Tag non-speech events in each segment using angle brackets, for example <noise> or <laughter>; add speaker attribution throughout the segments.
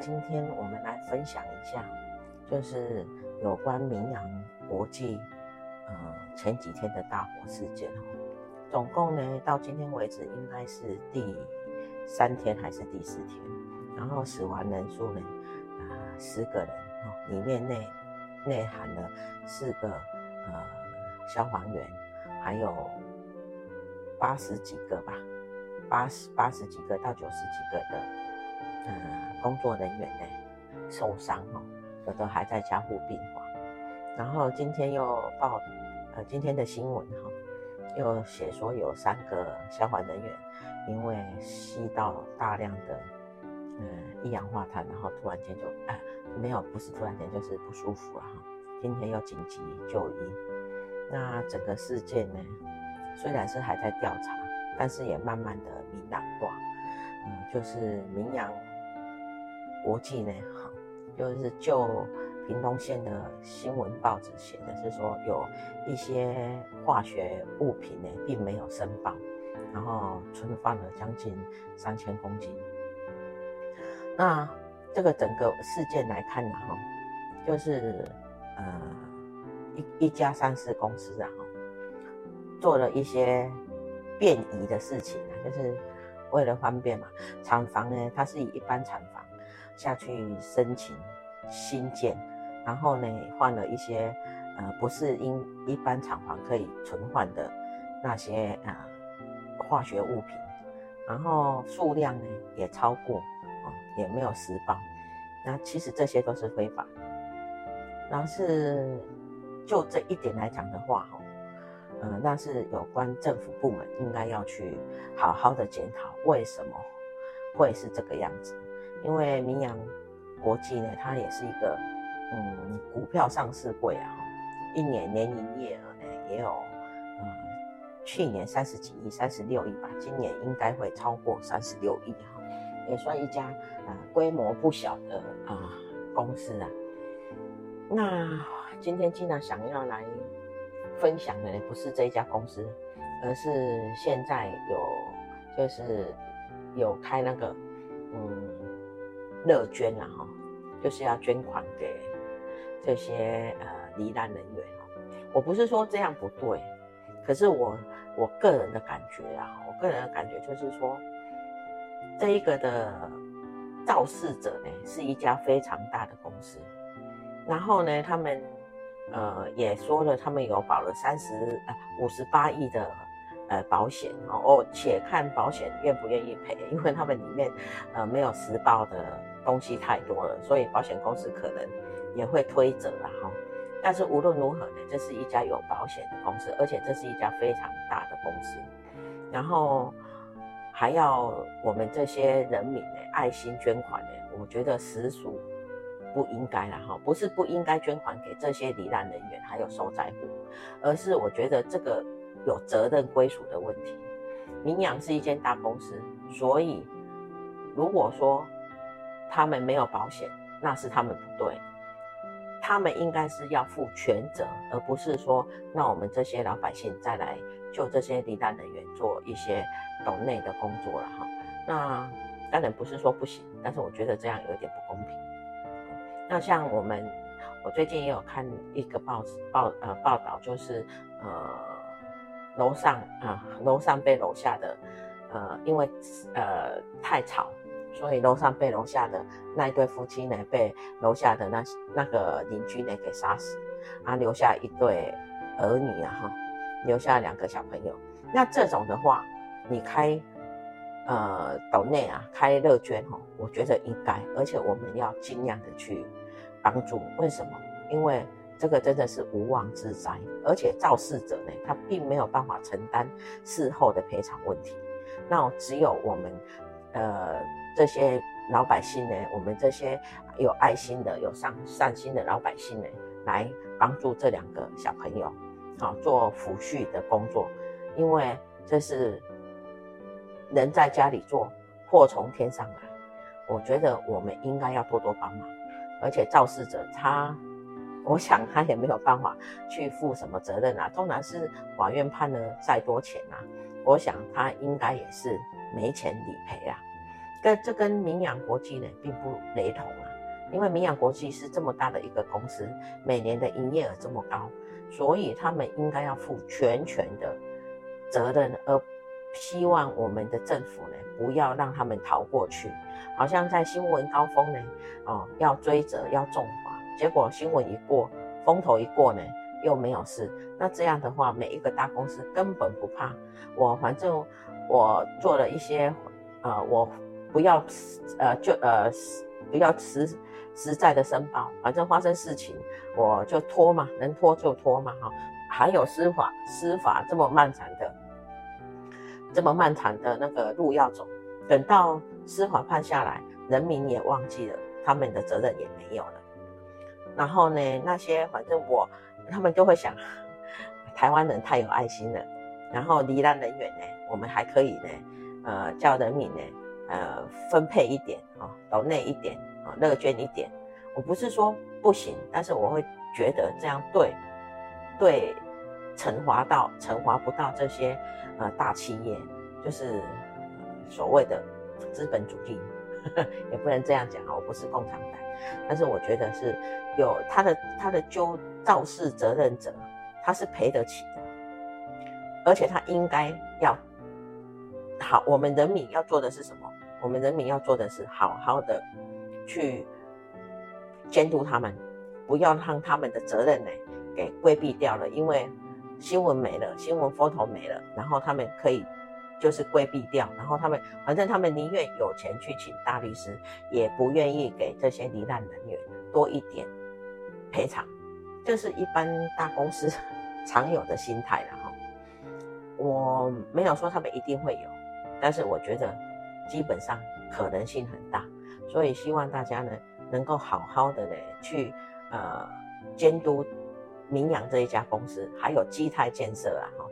Speaker 1: 今天我们来分享一下，就是有关明扬国际，呃，前几天的大火事件哦。总共呢，到今天为止应该是第三天还是第四天？然后死亡人数呢，啊、十个人哦，里面内内含了四个呃消防员，还有八十几个吧，八十八十几个到九十几个的。呃，工作人员呢受伤哦，有的还在加护病房。然后今天又报，呃，今天的新闻哈，又写说有三个消防人员因为吸到大量的呃一氧化碳，然后突然间就哎没有，不是突然间就是不舒服了哈。今天又紧急就医。那整个事件呢，虽然是还在调查，但是也慢慢的明朗化。嗯，就是明阳。国际呢，哈，就是就屏东县的新闻报纸写的是说，有一些化学物品呢，并没有申报，然后存放了将近三千公斤。那这个整个事件来看呢，哈，就是呃一一家上市公司啊，做了一些便宜的事情啊，就是为了方便嘛。厂房呢，它是以一般厂房。下去申请新建，然后呢，换了一些呃不是因一般厂房可以存换的那些呃化学物品，然后数量呢也超过，哦，也没有实报，那其实这些都是非法。然后是就这一点来讲的话，哈，呃，那是有关政府部门应该要去好好的检讨为什么会是这个样子。因为明扬国际呢，它也是一个嗯股票上市柜啊，一年年营业额呢也有呃去年三十几亿，三十六亿吧，今年应该会超过三十六亿哈，也算一家啊规模不小的啊公司啊。那今天既然想要来分享的呢，不是这一家公司，而是现在有就是有开那个嗯。乐捐啊，哈，就是要捐款给这些呃罹难人员哦。我不是说这样不对，可是我我个人的感觉啊，我个人的感觉就是说，这一个的肇事者呢是一家非常大的公司，然后呢，他们呃也说了，他们有保了三十呃五十八亿的。呃，保险哦，且看保险愿不愿意赔，因为他们里面呃没有实报的东西太多了，所以保险公司可能也会推责了哈。但是无论如何呢，这是一家有保险的公司，而且这是一家非常大的公司，然后还要我们这些人民呢爱心捐款呢，我觉得实属不应该了哈，不是不应该捐款给这些罹难人员还有受灾户，而是我觉得这个。有责任归属的问题。明扬是一间大公司，所以如果说他们没有保险，那是他们不对。他们应该是要负全责，而不是说让我们这些老百姓再来就这些罹难人员做一些斗内的工作了哈。那当然不是说不行，但是我觉得这样有点不公平。那像我们，我最近也有看一个报纸报呃报道，就是呃。楼上啊，楼上被楼下的，呃，因为呃太吵，所以楼上被楼下的那一对夫妻呢，被楼下的那那个邻居呢给杀死，啊，留下一对儿女啊哈，留下两个小朋友。那这种的话，你开呃岛内啊，开乐捐哈，我觉得应该，而且我们要尽量的去帮助。为什么？因为这个真的是无妄之灾，而且肇事者呢，他并没有办法承担事后的赔偿问题。那只有我们，呃，这些老百姓呢，我们这些有爱心的、有善善心的老百姓呢，来帮助这两个小朋友，啊，做抚恤的工作，因为这是人在家里做，祸从天上来。我觉得我们应该要多多帮忙，而且肇事者他。我想他也没有办法去负什么责任啊，纵然是法院判了再多钱啊，我想他应该也是没钱理赔啊。跟这跟明阳国际呢并不雷同啊，因为明阳国际是这么大的一个公司，每年的营业额这么高，所以他们应该要负全权的责任，而希望我们的政府呢不要让他们逃过去，好像在新闻高峰呢，哦要追责要重罚。结果新闻一过，风头一过呢，又没有事。那这样的话，每一个大公司根本不怕我，反正我做了一些，呃，我不要，呃，就呃，不要实实在的申报，反正发生事情我就拖嘛，能拖就拖嘛，哈。还有司法，司法这么漫长的，这么漫长的那个路要走，等到司法判下来，人民也忘记了，他们的责任也没有了。然后呢，那些反正我，他们就会想，<laughs> 台湾人太有爱心了。然后罹难人员呢，我们还可以呢，呃，叫人民呢，呃，分配一点啊，抖内一点啊，乐捐一点。我不是说不行，但是我会觉得这样对，对，惩罚到惩罚不到这些呃大企业，就是所谓的资本主义，<laughs> 也不能这样讲啊，我不是共产党。但是我觉得是有他的他的纠肇事责任者，他是赔得起的，而且他应该要好。我们人民要做的是什么？我们人民要做的是好好的去监督他们，不要让他们的责任呢给规避掉了。因为新闻没了，新闻 photo 没了，然后他们可以。就是规避掉，然后他们反正他们宁愿有钱去请大律师，也不愿意给这些罹难人员多一点赔偿，这是一般大公司 <laughs> 常有的心态了哈。我没有说他们一定会有，但是我觉得基本上可能性很大，所以希望大家呢能够好好的呢去呃监督明阳这一家公司，还有基泰建设啊哈。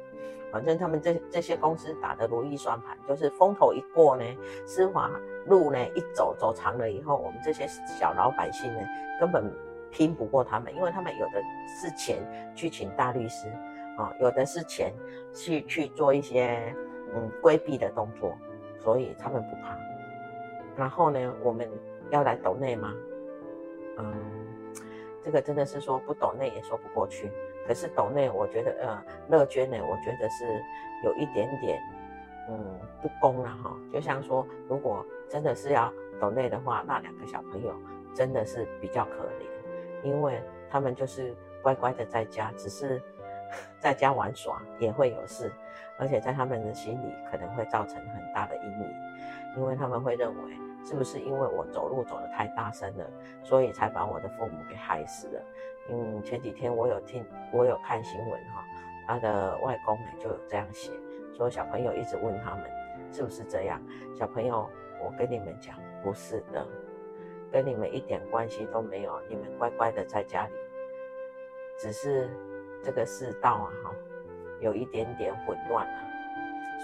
Speaker 1: 反正他们这这些公司打的如意算盘，就是风头一过呢，司法路呢一走走长了以后，我们这些小老百姓呢根本拼不过他们，因为他们有的是钱去请大律师啊，有的是钱去去做一些嗯规避的动作，所以他们不怕。然后呢，我们要来抖内吗？嗯，这个真的是说不抖内也说不过去。可是抖内，我觉得呃，乐捐呢，我觉得是有一点点嗯不公了哈。就像说，如果真的是要抖内的话，那两个小朋友真的是比较可怜，因为他们就是乖乖的在家，只是在家玩耍也会有事，而且在他们的心里可能会造成很大的阴影，因为他们会认为是不是因为我走路走得太大声了，所以才把我的父母给害死了。嗯，前几天我有听，我有看新闻哈，他的外公呢就有这样写，说小朋友一直问他们是不是这样，小朋友，我跟你们讲，不是的，跟你们一点关系都没有，你们乖乖的在家里，只是这个世道啊哈，有一点点混乱了，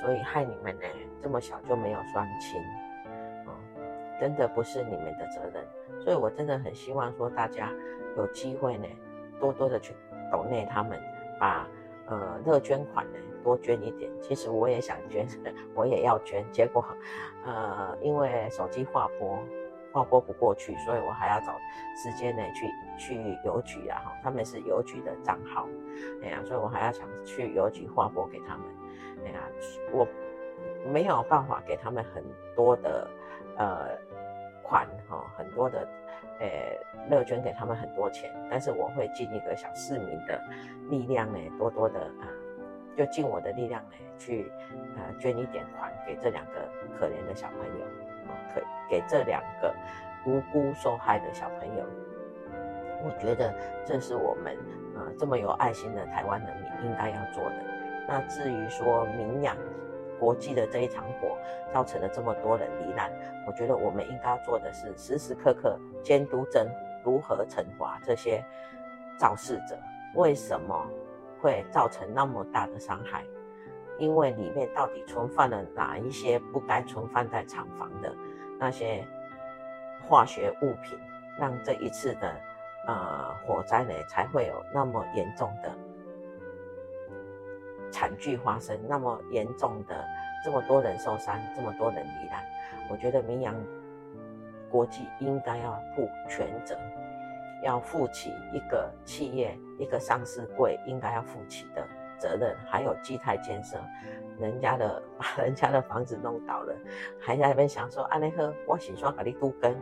Speaker 1: 所以害你们呢这么小就没有双亲，啊，真的不是你们的责任，所以我真的很希望说大家。有机会呢，多多的去抖内他们，把呃热捐款呢多捐一点。其实我也想捐，<laughs> 我也要捐，结果呃因为手机划拨划拨不过去，所以我还要找时间呢去去邮局啊哈，他们是邮局的账号，哎呀，所以我还要想去邮局划拨给他们，哎呀，我没有办法给他们很多的呃款哈，很多的。呃，乐捐给他们很多钱，但是我会尽一个小市民的力量呢，多多的啊、就尽我的力量呢，去呃捐一点款给这两个可怜的小朋友，可给这两个无辜受害的小朋友，我觉得这是我们呃这么有爱心的台湾人民应该要做的。那至于说明扬国际的这一场火造成了这么多人罹难，我觉得我们应该要做的是时时刻刻监督政府如何惩罚这些肇事者。为什么会造成那么大的伤害？因为里面到底存放了哪一些不该存放在厂房的那些化学物品，让这一次的呃火灾呢才会有那么严重的惨剧发生，那么严重的这么多人受伤，这么多人罹难。我觉得明阳国际应该要负全责，要负起一个企业一个上市柜应该要负起的。责任还有基泰建设，人家的 <laughs> 把人家的房子弄倒了，还在那边想说安内赫我洗刷把利都跟，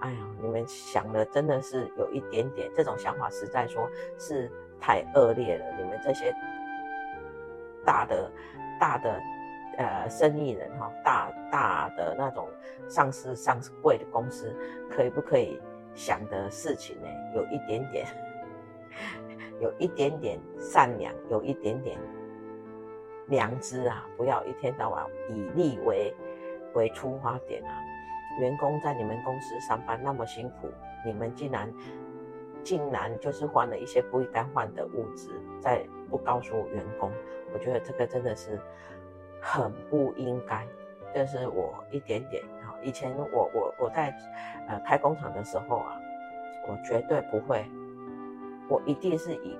Speaker 1: 哎呀，你们想的真的是有一点点，这种想法实在说是太恶劣了。你们这些大的大的呃生意人哈，大大的那种上市上市柜的公司，可以不可以想的事情呢？有一点点。有一点点善良，有一点点良知啊！不要一天到晚以利为为出发点啊！员工在你们公司上班那么辛苦，你们竟然竟然就是换了一些不该换的物质，再不告诉员工，我觉得这个真的是很不应该。这是我一点点啊！以前我我我在呃开工厂的时候啊，我绝对不会。我一定是以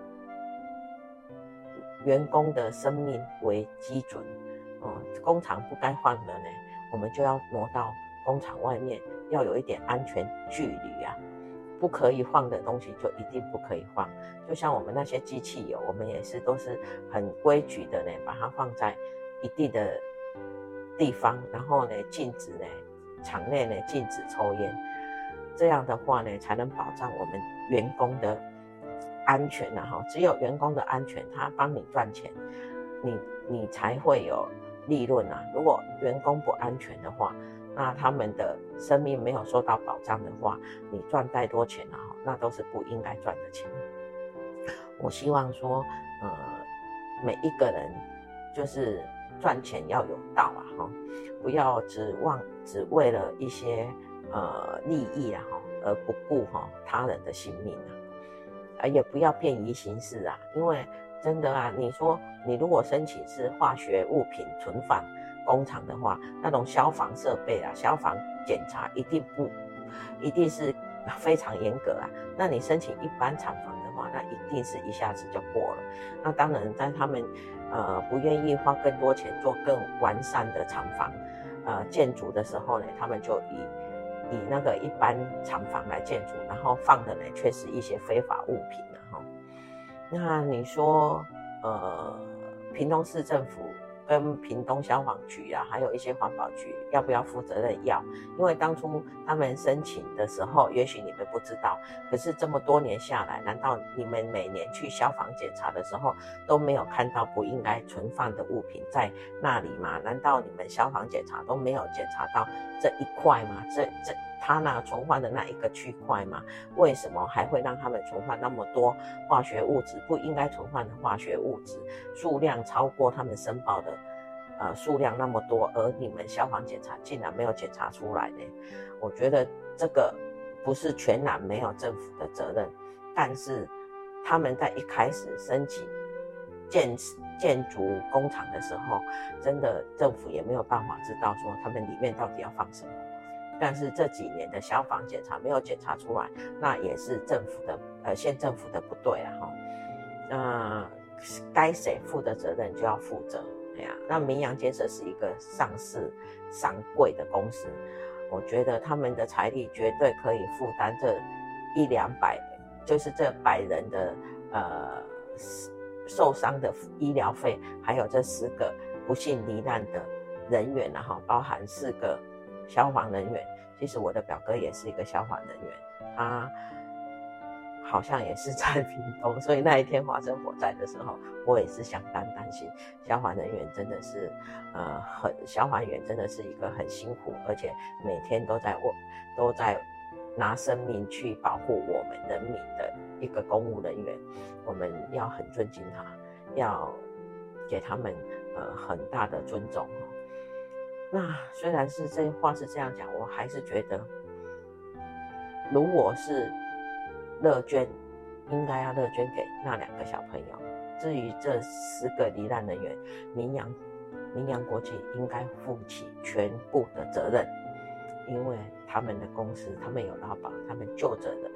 Speaker 1: 员工的生命为基准，哦，工厂不该换的呢，我们就要挪到工厂外面，要有一点安全距离啊，不可以换的东西就一定不可以换。就像我们那些机器油，我们也是都是很规矩的呢，把它放在一定的地方，然后呢，禁止呢，厂内呢禁止抽烟，这样的话呢，才能保障我们员工的。安全呐，哈，只有员工的安全，他帮你赚钱，你你才会有利润啊。如果员工不安全的话，那他们的生命没有受到保障的话，你赚再多钱啊，那都是不应该赚的钱。我希望说，呃，每一个人就是赚钱要有道啊，哈，不要指望只为了一些呃利益啊，哈，而不顾哈他人的性命啊。也不要便宜行事啊，因为真的啊，你说你如果申请是化学物品存放工厂的话，那种消防设备啊、消防检查一定不，一定是 <laughs> 非常严格啊。那你申请一般厂房的话，那一定是一下子就过了。那当然，在他们呃不愿意花更多钱做更完善的厂房呃建筑的时候呢，他们就以。以那个一般厂房来建筑，然后放的呢却是一些非法物品了哈。那你说，呃，屏东市政府跟屏东消防局啊，还有一些环保局，要不要负责任？要，因为当初他们申请的时候，也许你们不知道，可是这么多年下来，难道你们每年去消防检查的时候都没有看到不应该存放的物品在那里吗？难道你们消防检查都没有检查到这一块吗？这这他那存放的那一个区块吗？为什么还会让他们存放那么多化学物质？不应该存放的化学物质数量超过他们申报的。呃，数量那么多，而你们消防检查竟然没有检查出来呢？我觉得这个不是全然没有政府的责任，但是他们在一开始申请建建筑工厂的时候，真的政府也没有办法知道说他们里面到底要放什么。但是这几年的消防检查没有检查出来，那也是政府的呃县政府的不对啊哈。那该谁负的责任就要负责。对呀，那明扬建设是一个上市上柜的公司，我觉得他们的财力绝对可以负担这一两百，就是这百人的呃受伤的医疗费，还有这十个不幸罹难的人员，然后包含四个消防人员。其实我的表哥也是一个消防人员，他。好像也是在屏东，所以那一天发生火灾的时候，我也是相当担心。消防人员真的是，呃，很消防员真的是一个很辛苦，而且每天都在我都在拿生命去保护我们人民的一个公务人员，我们要很尊敬他，要给他们呃很大的尊重。那虽然是这话是这样讲，我还是觉得，如果是乐捐，应该要乐捐给那两个小朋友。至于这十个罹难人员，名扬名扬国际应该负起全部的责任，因为他们的公司，他们有劳保，他们就责的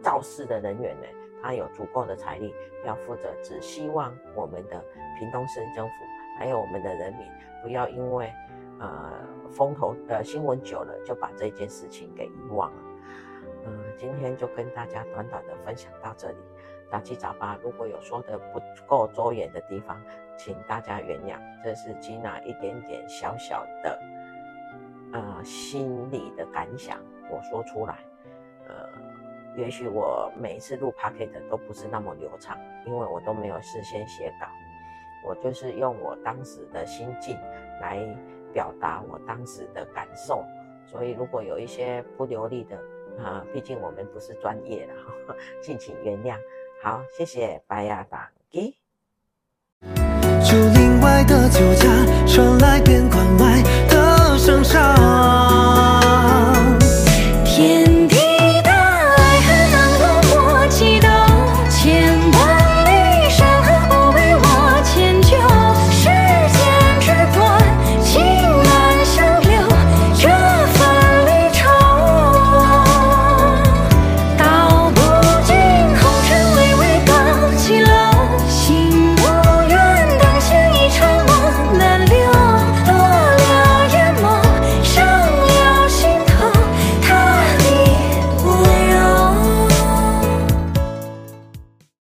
Speaker 1: 肇事的人员呢，他有足够的财力要负责。只希望我们的屏东市政府还有我们的人民，不要因为。呃，风头呃新闻久了，就把这件事情给遗忘了。嗯、呃，今天就跟大家短短的分享到这里，杂七杂八，如果有说的不够周延的地方，请大家原谅。这是吉娜一点点小小的呃心里的感想，我说出来。呃，也许我每一次录 p o c k e t 都不是那么流畅，因为我都没有事先写稿，我就是用我当时的心境来。表达我当时的感受，所以如果有一些不流利的啊，毕竟我们不是专业的，哈 <laughs> 敬请原谅。好，谢谢白亚达给。竹林外的酒家传来边关外的声响。